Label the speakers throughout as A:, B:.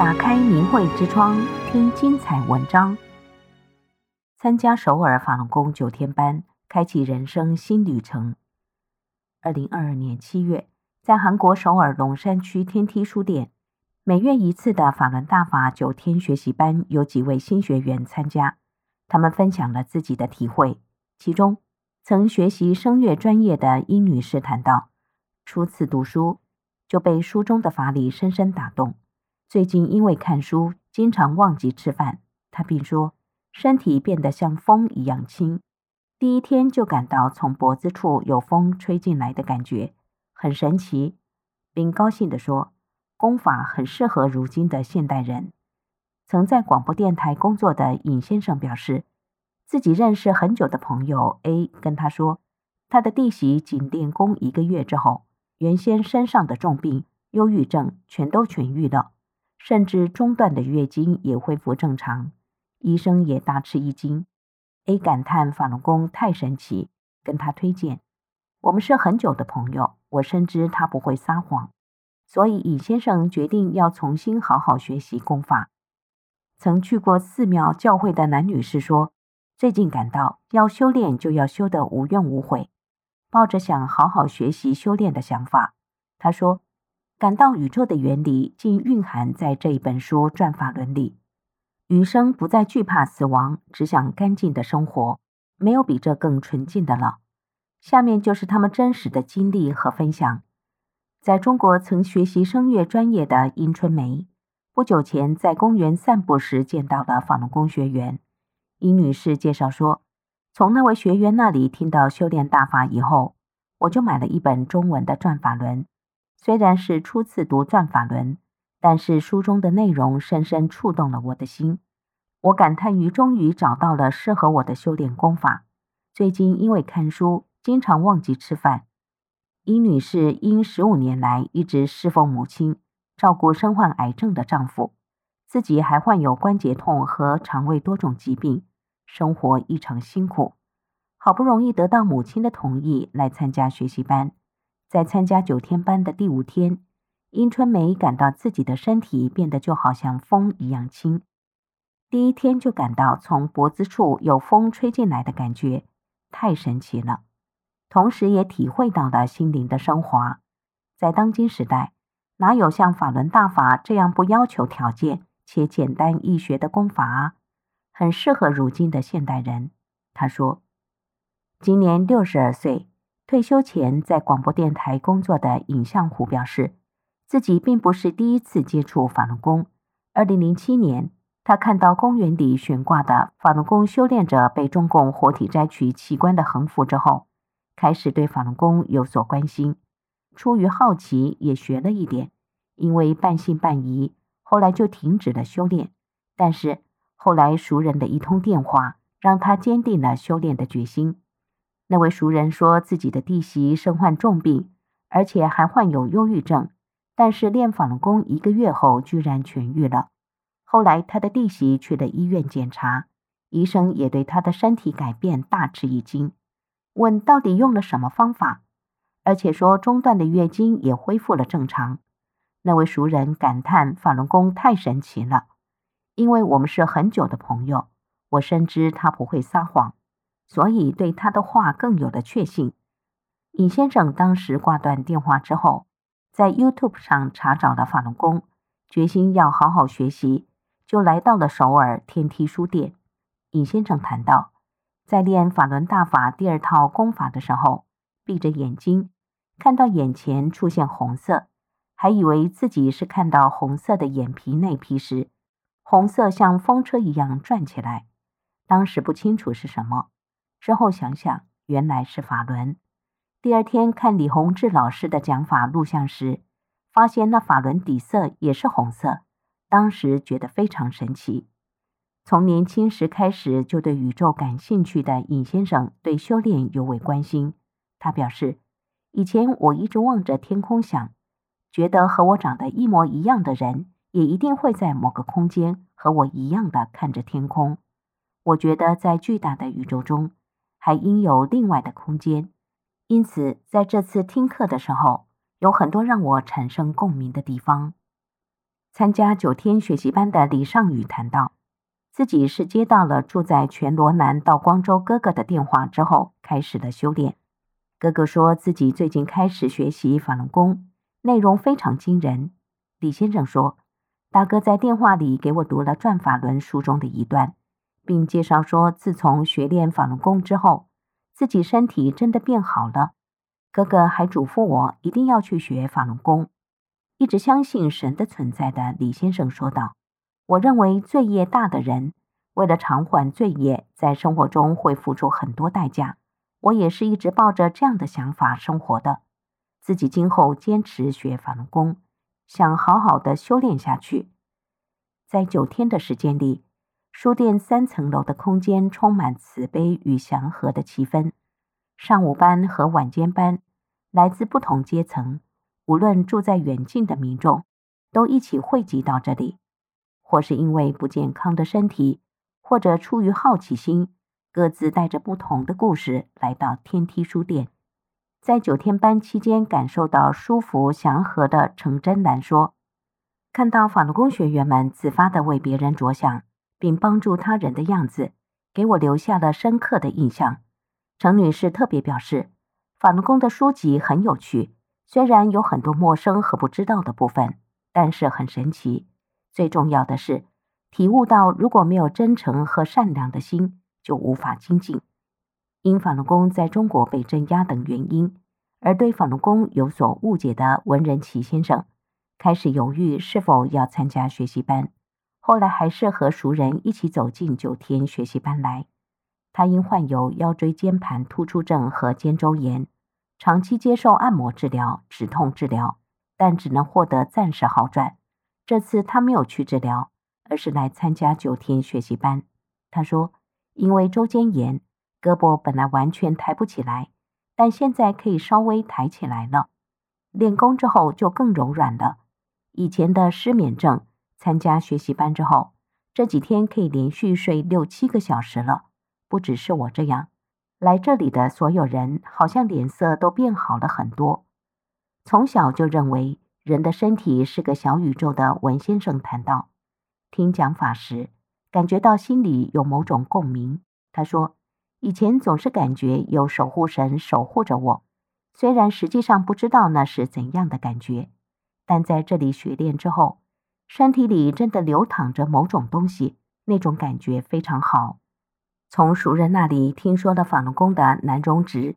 A: 打开明慧之窗，听精彩文章。参加首尔法轮功九天班，开启人生新旅程。二零二二年七月，在韩国首尔龙山区天梯书店，每月一次的法轮大法九天学习班，有几位新学员参加，他们分享了自己的体会。其中，曾学习声乐专业的殷女士谈到，初次读书就被书中的法理深深打动。最近因为看书，经常忘记吃饭。他并说，身体变得像风一样轻。第一天就感到从脖子处有风吹进来的感觉，很神奇，并高兴地说，功法很适合如今的现代人。曾在广播电台工作的尹先生表示，自己认识很久的朋友 A 跟他说，他的弟媳仅练功一个月之后，原先身上的重病、忧郁症全都痊愈了。甚至中断的月经也恢复正常，医生也大吃一惊。A 感叹法轮功太神奇，跟他推荐。我们是很久的朋友，我深知他不会撒谎，所以尹先生决定要重新好好学习功法。曾去过寺庙教会的男女士说，最近感到要修炼就要修得无怨无悔，抱着想好好学习修炼的想法。他说。感到宇宙的原理竟蕴含在这一本书《转法轮》里，余生不再惧怕死亡，只想干净的生活，没有比这更纯净的了。下面就是他们真实的经历和分享。在中国曾学习声乐专业的殷春梅，不久前在公园散步时见到了法轮功学员。殷女士介绍说，从那位学员那里听到修炼大法以后，我就买了一本中文的《转法轮》。虽然是初次读《转法轮》，但是书中的内容深深触动了我的心。我感叹于终于找到了适合我的修炼功法。最近因为看书，经常忘记吃饭。殷女士因十五年来一直侍奉母亲，照顾身患癌症的丈夫，自己还患有关节痛和肠胃多种疾病，生活异常辛苦。好不容易得到母亲的同意来参加学习班。在参加九天班的第五天，殷春梅感到自己的身体变得就好像风一样轻。第一天就感到从脖子处有风吹进来的感觉，太神奇了。同时也体会到了心灵的升华。在当今时代，哪有像法轮大法这样不要求条件且简单易学的功法啊？很适合如今的现代人。他说，今年六十二岁。退休前在广播电台工作的尹相虎表示，自己并不是第一次接触法轮功。二零零七年，他看到公园里悬挂的法轮功修炼者被中共活体摘取器官的横幅之后，开始对法轮功有所关心。出于好奇，也学了一点。因为半信半疑，后来就停止了修炼。但是后来熟人的一通电话，让他坚定了修炼的决心。那位熟人说自己的弟媳身患重病，而且还患有忧郁症，但是练法轮功一个月后居然痊愈了。后来他的弟媳去了医院检查，医生也对他的身体改变大吃一惊，问到底用了什么方法，而且说中断的月经也恢复了正常。那位熟人感叹法轮功太神奇了，因为我们是很久的朋友，我深知他不会撒谎。所以对他的话更有了确信。尹先生当时挂断电话之后，在 YouTube 上查找了法轮功，决心要好好学习，就来到了首尔天梯书店。尹先生谈到，在练法轮大法第二套功法的时候，闭着眼睛，看到眼前出现红色，还以为自己是看到红色的眼皮内皮时，红色像风车一样转起来，当时不清楚是什么。之后想想，原来是法轮。第二天看李洪志老师的讲法录像时，发现那法轮底色也是红色。当时觉得非常神奇。从年轻时开始就对宇宙感兴趣的尹先生，对修炼尤为关心。他表示，以前我一直望着天空想，觉得和我长得一模一样的人，也一定会在某个空间和我一样的看着天空。我觉得在巨大的宇宙中。还应有另外的空间，因此在这次听课的时候，有很多让我产生共鸣的地方。参加九天学习班的李尚宇谈到，自己是接到了住在全罗南道光州哥哥的电话之后，开始了修炼。哥哥说自己最近开始学习法轮功，内容非常惊人。李先生说，大哥在电话里给我读了《转法轮》书中的一段，并介绍说，自从学练法轮功之后，自己身体真的变好了。哥哥还嘱咐我一定要去学法轮功。一直相信神的存在的李先生说道：“我认为罪业大的人，为了偿还罪业，在生活中会付出很多代价。我也是一直抱着这样的想法生活的，自己今后坚持学法轮功。”想好好的修炼下去，在九天的时间里，书店三层楼的空间充满慈悲与祥和的气氛。上午班和晚间班，来自不同阶层，无论住在远近的民众，都一起汇集到这里，或是因为不健康的身体，或者出于好奇心，各自带着不同的故事来到天梯书店。在九天班期间，感受到舒服祥和的程真兰说：“看到法轮功学员们自发地为别人着想，并帮助他人的样子，给我留下了深刻的印象。”程女士特别表示，法轮功的书籍很有趣，虽然有很多陌生和不知道的部分，但是很神奇。最重要的是，体悟到如果没有真诚和善良的心，就无法精进。因法轮功在中国被镇压等原因，而对法轮功有所误解的文仁奇先生，开始犹豫是否要参加学习班。后来还是和熟人一起走进九天学习班来。他因患有腰椎间盘突出症和肩周炎，长期接受按摩治疗、止痛治疗，但只能获得暂时好转。这次他没有去治疗，而是来参加九天学习班。他说，因为周间炎。胳膊本来完全抬不起来，但现在可以稍微抬起来了。练功之后就更柔软了。以前的失眠症，参加学习班之后，这几天可以连续睡六七个小时了。不只是我这样，来这里的所有人好像脸色都变好了很多。从小就认为人的身体是个小宇宙的文先生谈到，听讲法时，感觉到心里有某种共鸣。他说。以前总是感觉有守护神守护着我，虽然实际上不知道那是怎样的感觉，但在这里学练之后，身体里真的流淌着某种东西，那种感觉非常好。从熟人那里听说了法轮功的南荣直，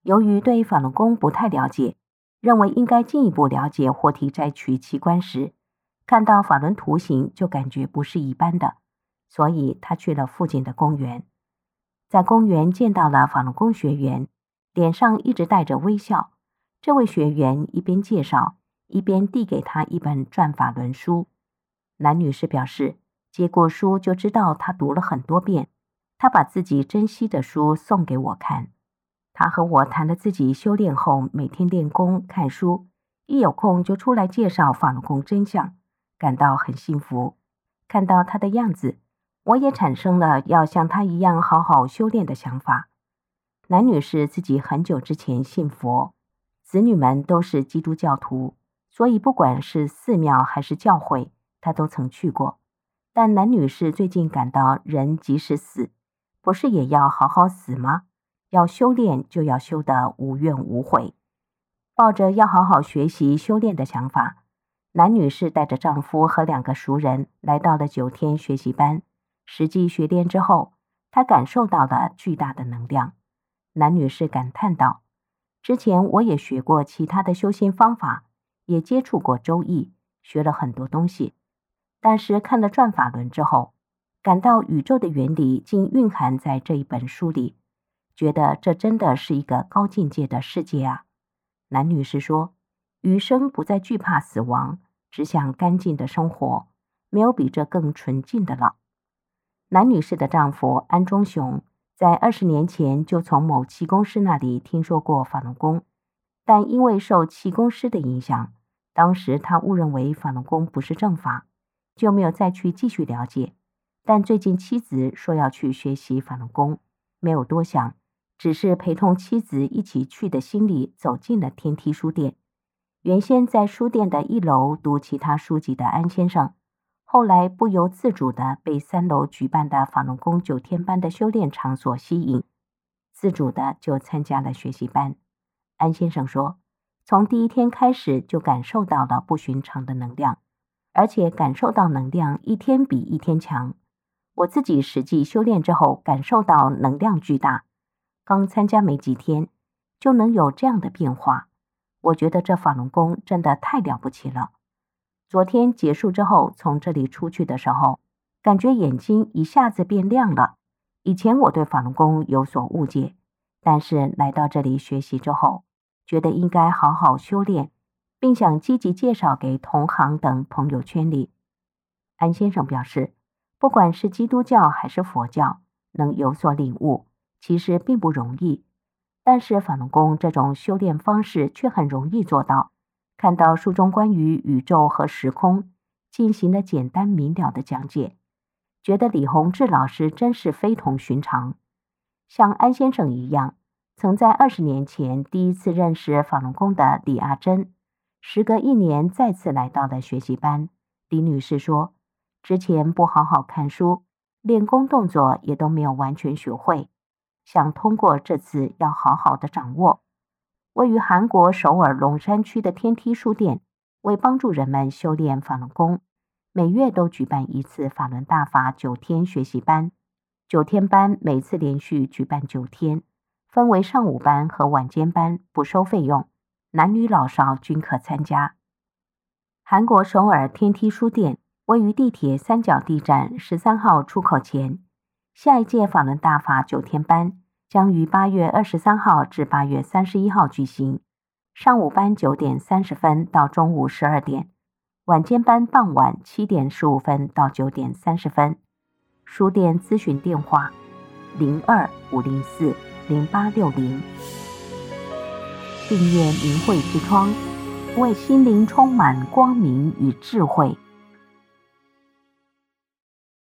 A: 由于对法轮功不太了解，认为应该进一步了解活体摘取器官时，看到法轮图形就感觉不是一般的，所以他去了附近的公园。在公园见到了法轮功学员，脸上一直带着微笑。这位学员一边介绍，一边递给他一本《转法轮》书。男女士表示，接过书就知道她读了很多遍。她把自己珍惜的书送给我看。她和我谈了自己修炼后每天练功、看书，一有空就出来介绍法轮功真相，感到很幸福。看到她的样子。我也产生了要像她一样好好修炼的想法。男女士自己很久之前信佛，子女们都是基督教徒，所以不管是寺庙还是教会，他都曾去过。但男女士最近感到，人即使死，不是也要好好死吗？要修炼就要修得无怨无悔，抱着要好好学习修炼的想法，男女士带着丈夫和两个熟人来到了九天学习班。实际学练之后，她感受到了巨大的能量。男女士感叹道：“之前我也学过其他的修仙方法，也接触过周易，学了很多东西。但是看了转法轮之后，感到宇宙的原理竟蕴含在这一本书里，觉得这真的是一个高境界的世界啊！”男女士说：“余生不再惧怕死亡，只想干净的生活，没有比这更纯净的了。”男女士的丈夫安忠雄在二十年前就从某气功师那里听说过法轮功，但因为受气功师的影响，当时他误认为法轮功不是正法，就没有再去继续了解。但最近妻子说要去学习法轮功，没有多想，只是陪同妻子一起去的心里走进了天梯书店。原先在书店的一楼读其他书籍的安先生，后来不由自主的被三楼举办的法轮功九天班的修炼场所吸引，自主的就参加了学习班。安先生说，从第一天开始就感受到了不寻常的能量，而且感受到能量一天比一天强。我自己实际修炼之后，感受到能量巨大，刚参加没几天就能有这样的变化。我觉得这法轮功真的太了不起了。昨天结束之后，从这里出去的时候，感觉眼睛一下子变亮了。以前我对法轮功有所误解，但是来到这里学习之后，觉得应该好好修炼，并想积极介绍给同行等朋友圈里。安先生表示，不管是基督教还是佛教，能有所领悟，其实并不容易。但是法轮功这种修炼方式却很容易做到。看到书中关于宇宙和时空进行了简单明了的讲解，觉得李洪志老师真是非同寻常。像安先生一样，曾在二十年前第一次认识法轮功的李阿珍，时隔一年再次来到了学习班。李女士说，之前不好好看书，练功动作也都没有完全学会。想通过这次要好好的掌握。位于韩国首尔龙山区的天梯书店，为帮助人们修炼法轮功，每月都举办一次法轮大法九天学习班。九天班每次连续举办九天，分为上午班和晚间班，不收费用，男女老少均可参加。韩国首尔天梯书店位于地铁三角地站十三号出口前。下一届法轮大法九天班将于八月二十三号至八月三十一号举行，上午班九点三十分到中午十二点，晚间班傍晚七点十五分到九点三十分。书店咨询电话：零二五零四零八六零。订阅明慧之窗，为心灵充满光明与智慧。